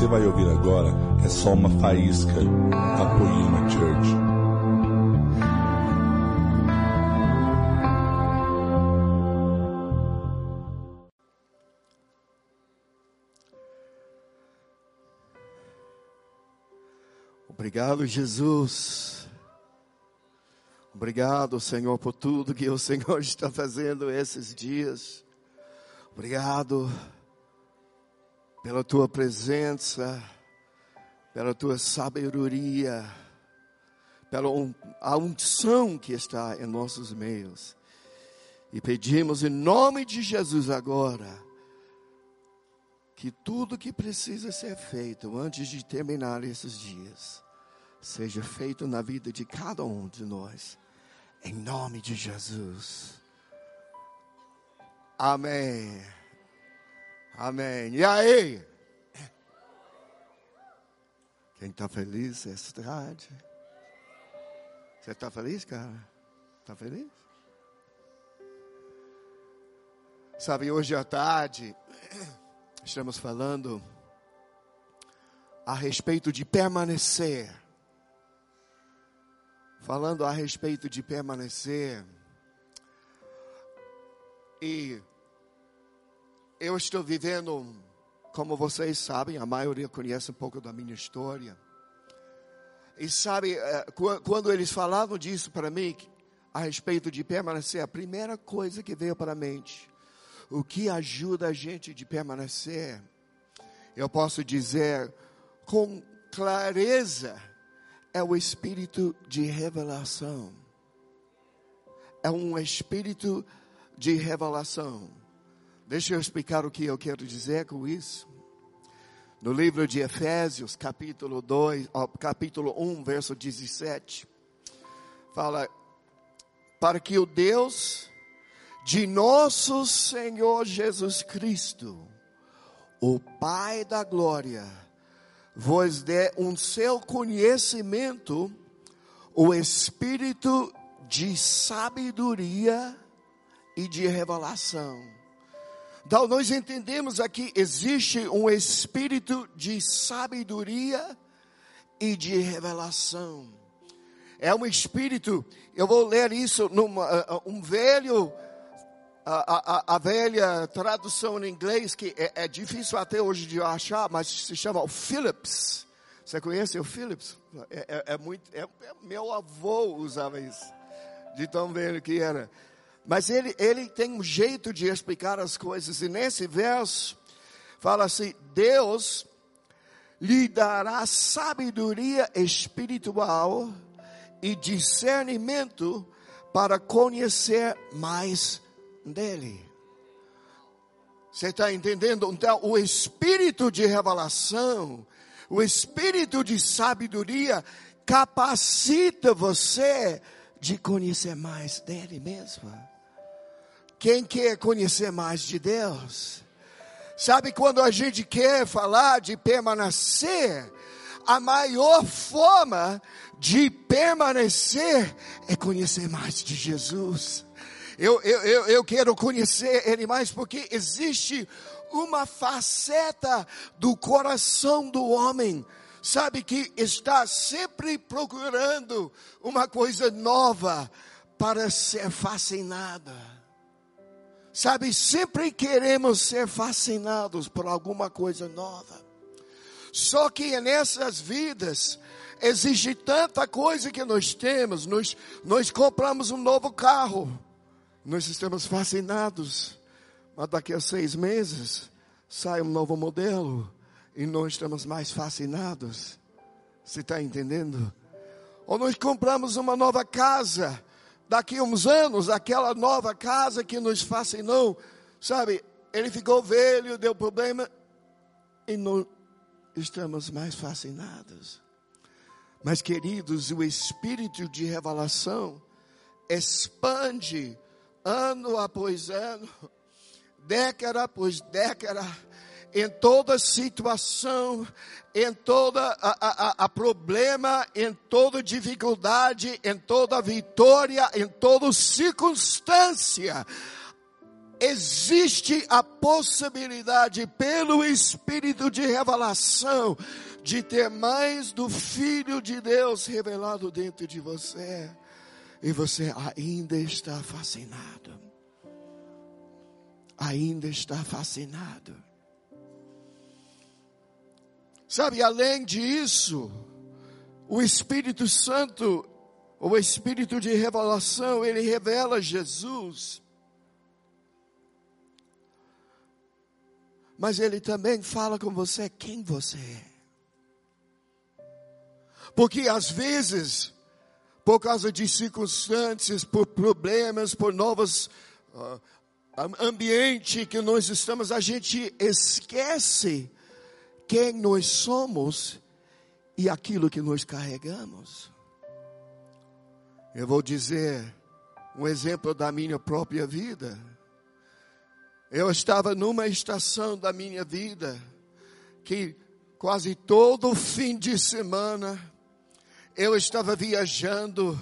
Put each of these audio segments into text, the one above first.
você vai ouvir agora é só uma faísca da Poema Church. Obrigado, Jesus. Obrigado, Senhor, por tudo que o Senhor está fazendo esses dias. Obrigado pela tua presença, pela tua sabedoria, pela a unção que está em nossos meios. E pedimos em nome de Jesus agora que tudo que precisa ser feito antes de terminar esses dias seja feito na vida de cada um de nós. Em nome de Jesus. Amém. Amém. E aí? Quem está feliz essa tarde? Você está feliz, cara? Está feliz? Sabe, hoje à tarde, estamos falando a respeito de permanecer falando a respeito de permanecer. E eu estou vivendo, como vocês sabem, a maioria conhece um pouco da minha história. E sabe, eh, quando eles falavam disso para mim, a respeito de permanecer, a primeira coisa que veio para a mente, o que ajuda a gente de permanecer, eu posso dizer com clareza, é o espírito de revelação. É um espírito de revelação. Deixa eu explicar o que eu quero dizer com isso. No livro de Efésios, capítulo 2, capítulo 1, verso 17, fala para que o Deus de nosso Senhor Jesus Cristo, o Pai da glória, vos dê um seu conhecimento, o espírito de sabedoria e de revelação. Então, nós entendemos aqui, existe um espírito de sabedoria e de revelação. É um espírito, eu vou ler isso num um velho a, a, a, velha tradução em inglês, que é, é, difícil até hoje de achar, mas se chama o Phillips. Você conhece o Phillips? É, é, é muito, é, é, meu avô usava isso, de tão velho que era. Mas ele, ele tem um jeito de explicar as coisas, e nesse verso, fala assim: Deus lhe dará sabedoria espiritual e discernimento para conhecer mais dele. Você está entendendo? Então, o espírito de revelação, o espírito de sabedoria, capacita você de conhecer mais dele mesmo. Quem quer conhecer mais de Deus? Sabe quando a gente quer falar de permanecer, a maior forma de permanecer é conhecer mais de Jesus. Eu, eu, eu, eu quero conhecer Ele mais porque existe uma faceta do coração do homem, sabe, que está sempre procurando uma coisa nova para ser fascinada. Sabe, sempre queremos ser fascinados por alguma coisa nova. Só que nessas vidas existe tanta coisa que nós temos. Nós, nós compramos um novo carro nós estamos fascinados, mas daqui a seis meses sai um novo modelo e nós estamos mais fascinados. Você está entendendo? Ou nós compramos uma nova casa, daqui a uns anos, aquela nova casa que nos fascinou, sabe? Ele ficou velho, deu problema e não estamos mais fascinados. Mas, queridos, o espírito de revelação expande ano após ano, década após década, em toda situação, em toda a, a, a, problema, em toda dificuldade, em toda vitória, em toda circunstância, existe a possibilidade, pelo Espírito de revelação, de ter mais do Filho de Deus revelado dentro de você. E você ainda está fascinado. Ainda está fascinado. Sabe, além disso, o Espírito Santo, o Espírito de revelação, ele revela Jesus. Mas ele também fala com você quem você é. Porque às vezes, por causa de circunstâncias, por problemas, por novos uh, ambiente que nós estamos, a gente esquece quem nós somos e aquilo que nós carregamos. Eu vou dizer um exemplo da minha própria vida. Eu estava numa estação da minha vida que quase todo fim de semana eu estava viajando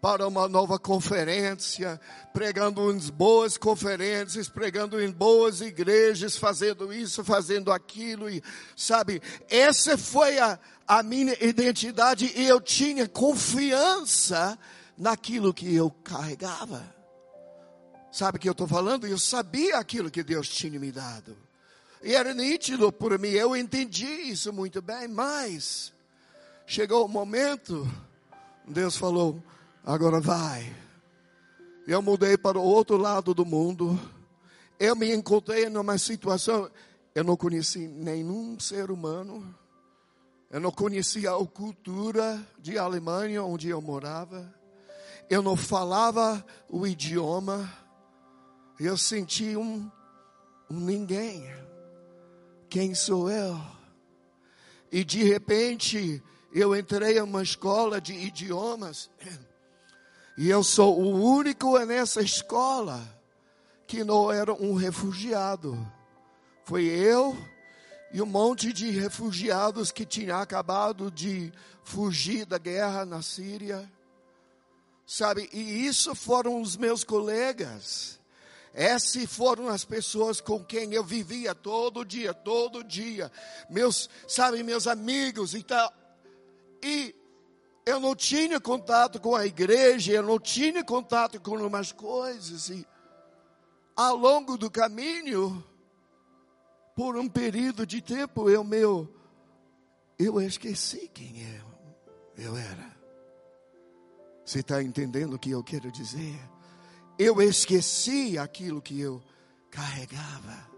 para uma nova conferência, pregando em boas conferências, pregando em boas igrejas, fazendo isso, fazendo aquilo, e sabe, essa foi a, a minha identidade e eu tinha confiança naquilo que eu carregava. Sabe o que eu estou falando? Eu sabia aquilo que Deus tinha me dado. E era nítido por mim, eu entendi isso muito bem, mas chegou o momento, Deus falou: agora vai. Eu mudei para o outro lado do mundo. Eu me encontrei numa situação. Eu não conheci nenhum ser humano. Eu não conhecia a cultura de Alemanha, onde eu morava. Eu não falava o idioma. Eu senti um, um ninguém. Quem sou eu? E de repente, eu entrei em uma escola de idiomas. E eu sou o único nessa escola que não era um refugiado. Foi eu e um monte de refugiados que tinham acabado de fugir da guerra na Síria. Sabe, e isso foram os meus colegas. Essas foram as pessoas com quem eu vivia todo dia, todo dia. Meus, sabe, meus amigos e tal. E eu não tinha contato com a igreja, eu não tinha contato com umas coisas. E ao longo do caminho, por um período de tempo, eu meu, eu esqueci quem eu, eu era. Você está entendendo o que eu quero dizer? Eu esqueci aquilo que eu carregava.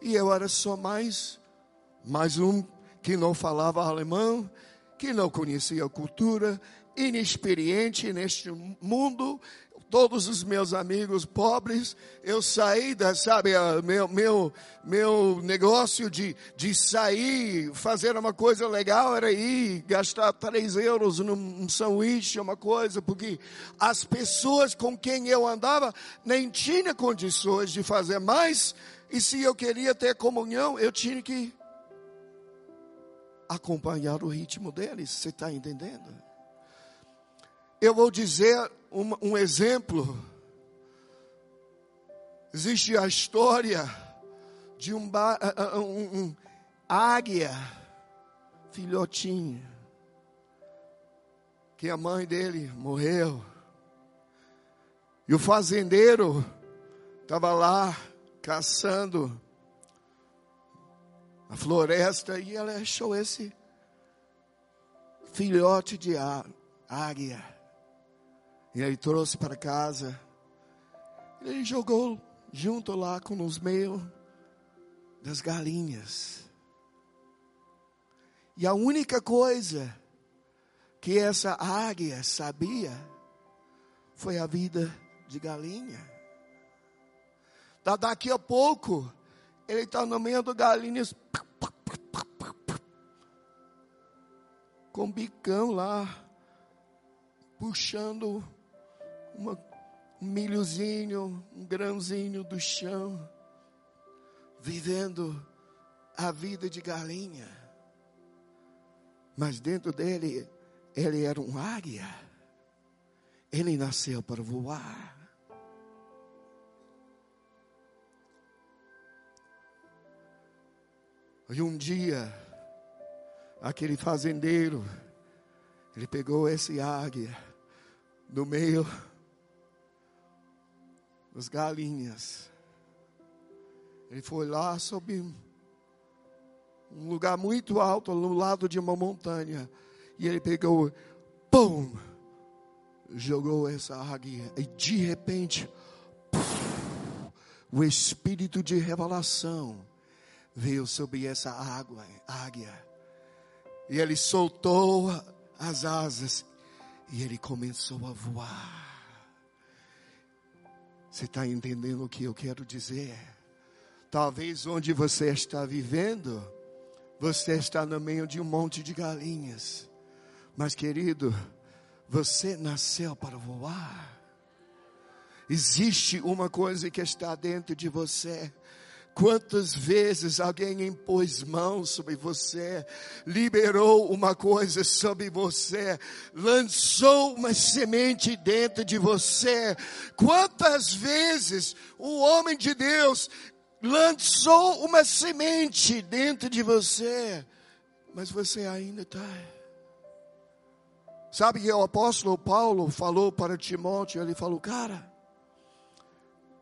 E eu era só mais, mais um que não falava alemão, que não conhecia a cultura, inexperiente neste mundo, todos os meus amigos pobres, eu saí da, sabe, meu, meu, meu negócio de, de sair, fazer uma coisa legal era ir gastar três euros num sanduíche, uma coisa, porque as pessoas com quem eu andava nem tinham condições de fazer mais, e se eu queria ter comunhão, eu tinha que acompanhar o ritmo deles. Você está entendendo? Eu vou dizer um, um exemplo. Existe a história de um, um, um águia, filhotinho, que a mãe dele morreu. E o fazendeiro estava lá caçando a floresta e ela achou esse filhote de águia. E ele trouxe para casa. Ele jogou junto lá com os meio das galinhas. E a única coisa que essa águia sabia foi a vida de galinha. Daqui a pouco, ele está no meio das galinhas. com bicão lá, puxando uma, um milhozinho, um grãozinho do chão, vivendo a vida de galinha. Mas dentro dele, ele era um águia. Ele nasceu para voar. E um dia, aquele fazendeiro, ele pegou esse águia no meio das galinhas. Ele foi lá sob um lugar muito alto, no lado de uma montanha. E ele pegou, pum, jogou essa águia. E de repente, o espírito de revelação veio sobre essa água, águia. E ele soltou as asas e ele começou a voar. Você está entendendo o que eu quero dizer? Talvez onde você está vivendo, você está no meio de um monte de galinhas. Mas, querido, você nasceu para voar. Existe uma coisa que está dentro de você. Quantas vezes alguém impôs mãos sobre você, liberou uma coisa sobre você, lançou uma semente dentro de você. Quantas vezes o homem de Deus lançou uma semente dentro de você, mas você ainda está. Sabe que o apóstolo Paulo falou para Timóteo, ele falou, cara,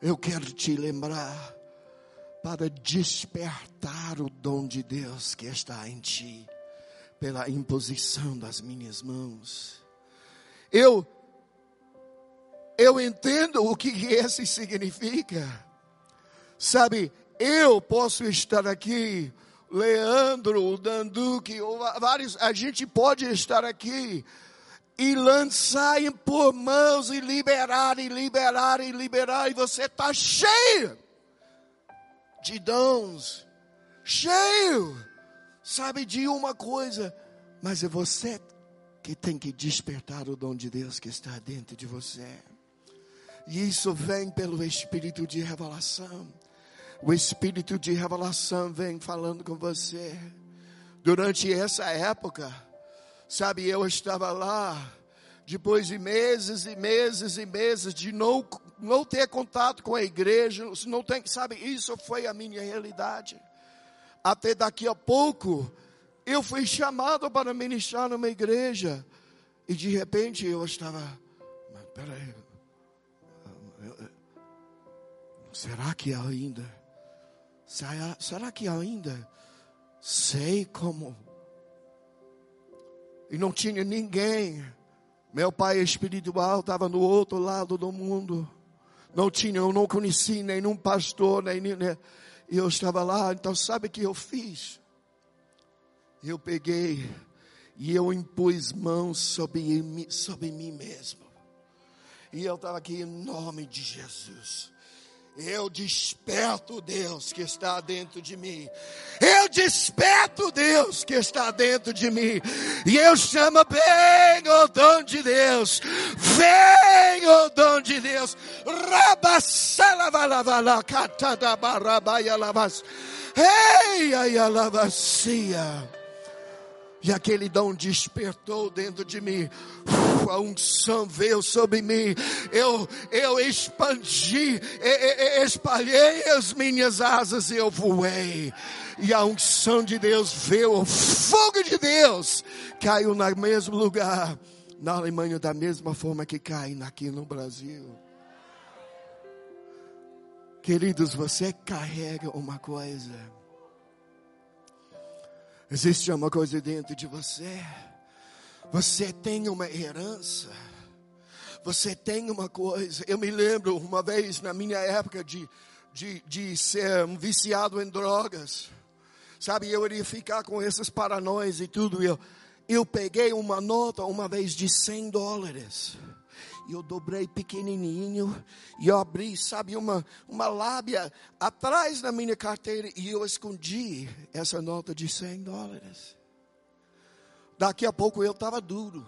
eu quero te lembrar para despertar o dom de Deus que está em ti, pela imposição das minhas mãos. Eu, eu entendo o que esse significa. Sabe, eu posso estar aqui, Leandro, o Danduque, vários, a gente pode estar aqui e lançar, impor mãos e liberar, e liberar, e liberar, e você está cheio de dons, cheio, sabe, de uma coisa, mas é você que tem que despertar o dom de Deus que está dentro de você. E isso vem pelo Espírito de revelação. O Espírito de revelação vem falando com você. Durante essa época, sabe, eu estava lá, depois de meses e meses e meses de não não ter contato com a igreja, não tem, sabe, isso foi a minha realidade. Até daqui a pouco, eu fui chamado para ministrar numa igreja, e de repente eu estava, mas peraí, será que ainda, será, será que ainda sei como? E não tinha ninguém, meu pai espiritual estava no outro lado do mundo não tinha, eu não conheci nenhum pastor, nem, nem e eu estava lá, então sabe o que eu fiz? Eu peguei e eu impus mãos sobre, sobre mim mesmo. E eu estava aqui em nome de Jesus. Eu desperto Deus que está dentro de mim. Eu desperto Deus que está dentro de mim. E eu chamo, vem o dom de Deus. Vem o dom de Deus. Ei, ai, alavacia. E aquele dom despertou dentro de mim. A unção veio sobre mim. Eu, eu expandi, espalhei as minhas asas e eu voei. E a unção de Deus veio, o fogo de Deus caiu no mesmo lugar. Na Alemanha, da mesma forma que cai aqui no Brasil. Queridos, você carrega uma coisa Existe uma coisa dentro de você. Você tem uma herança. Você tem uma coisa. Eu me lembro uma vez na minha época de, de, de ser um viciado em drogas. Sabe, eu iria ficar com essas paranoias e tudo. Eu, eu peguei uma nota uma vez de 100 dólares e eu dobrei pequenininho e eu abri, sabe, uma, uma lábia atrás da minha carteira e eu escondi essa nota de 100 dólares. Daqui a pouco eu estava duro.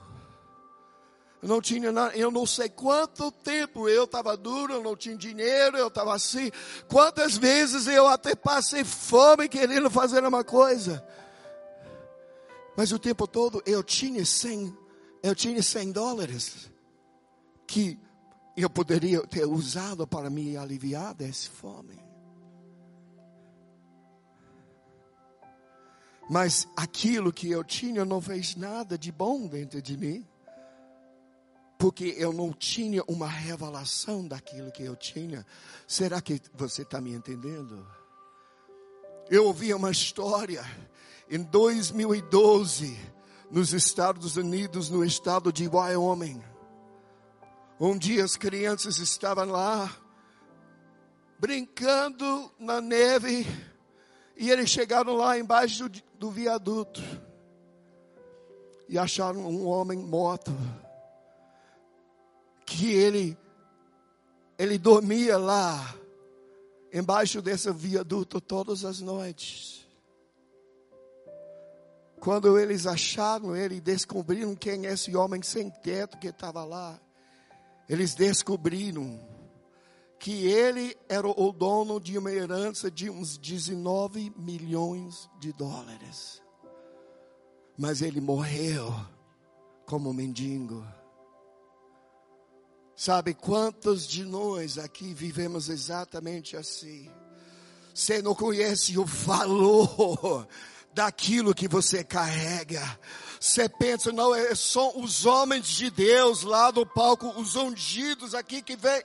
Eu não tinha nada, eu não sei quanto tempo eu estava duro, eu não tinha dinheiro, eu estava assim. Quantas vezes eu até passei fome querendo fazer uma coisa. Mas o tempo todo eu tinha 100, eu tinha 100 dólares que eu poderia ter usado para me aliviar dessa fome. Mas aquilo que eu tinha não fez nada de bom dentro de mim. Porque eu não tinha uma revelação daquilo que eu tinha. Será que você está me entendendo? Eu ouvi uma história em 2012, nos Estados Unidos, no estado de Wyoming. Um dia as crianças estavam lá, brincando na neve, e eles chegaram lá embaixo do, do viaduto e acharam um homem morto. Que ele, ele dormia lá, embaixo desse viaduto todas as noites. Quando eles acharam ele, descobriram quem é esse homem sem teto que estava lá. Eles descobriram que ele era o dono de uma herança de uns 19 milhões de dólares. Mas ele morreu como mendigo. Sabe quantos de nós aqui vivemos exatamente assim? Você não conhece o valor daquilo que você carrega. Você pensa, não, é só os homens de Deus lá do palco, os ungidos aqui que vem.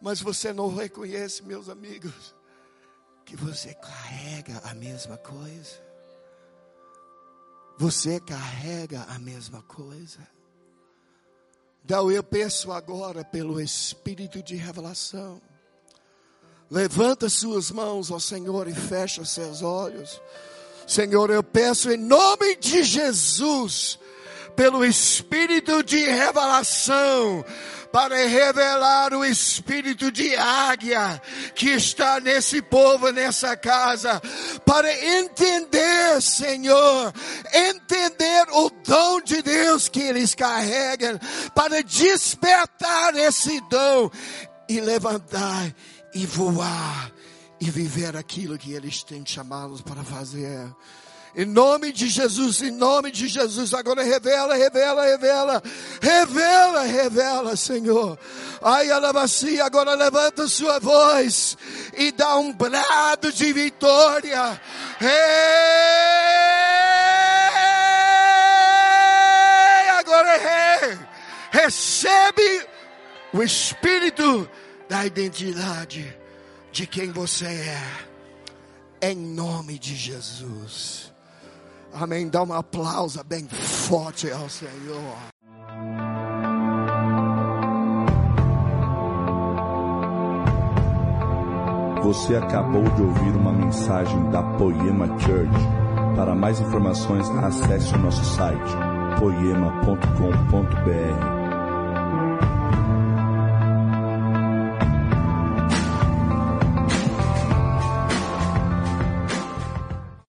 Mas você não reconhece, meus amigos, que você carrega a mesma coisa. Você carrega a mesma coisa. Então eu peço agora pelo Espírito de revelação. Levanta suas mãos ao Senhor e fecha seus olhos. Senhor, eu peço em nome de Jesus, pelo Espírito de revelação, para revelar o espírito de águia que está nesse povo, nessa casa, para entender, Senhor, entender o dom de Deus que eles carregam, para despertar esse dom e levantar e voar e viver aquilo que eles têm chamados para fazer. Em nome de Jesus, em nome de Jesus, agora revela, revela, revela, revela, revela, Senhor. Ai, alabacia, agora levanta sua voz e dá um brado de vitória. Ei, agora rei, recebe o espírito da identidade de quem você é. Em nome de Jesus. Amém. Dá um aplauso bem forte ao Senhor. Você acabou de ouvir uma mensagem da Poema Church. Para mais informações, acesse o nosso site poema.com.br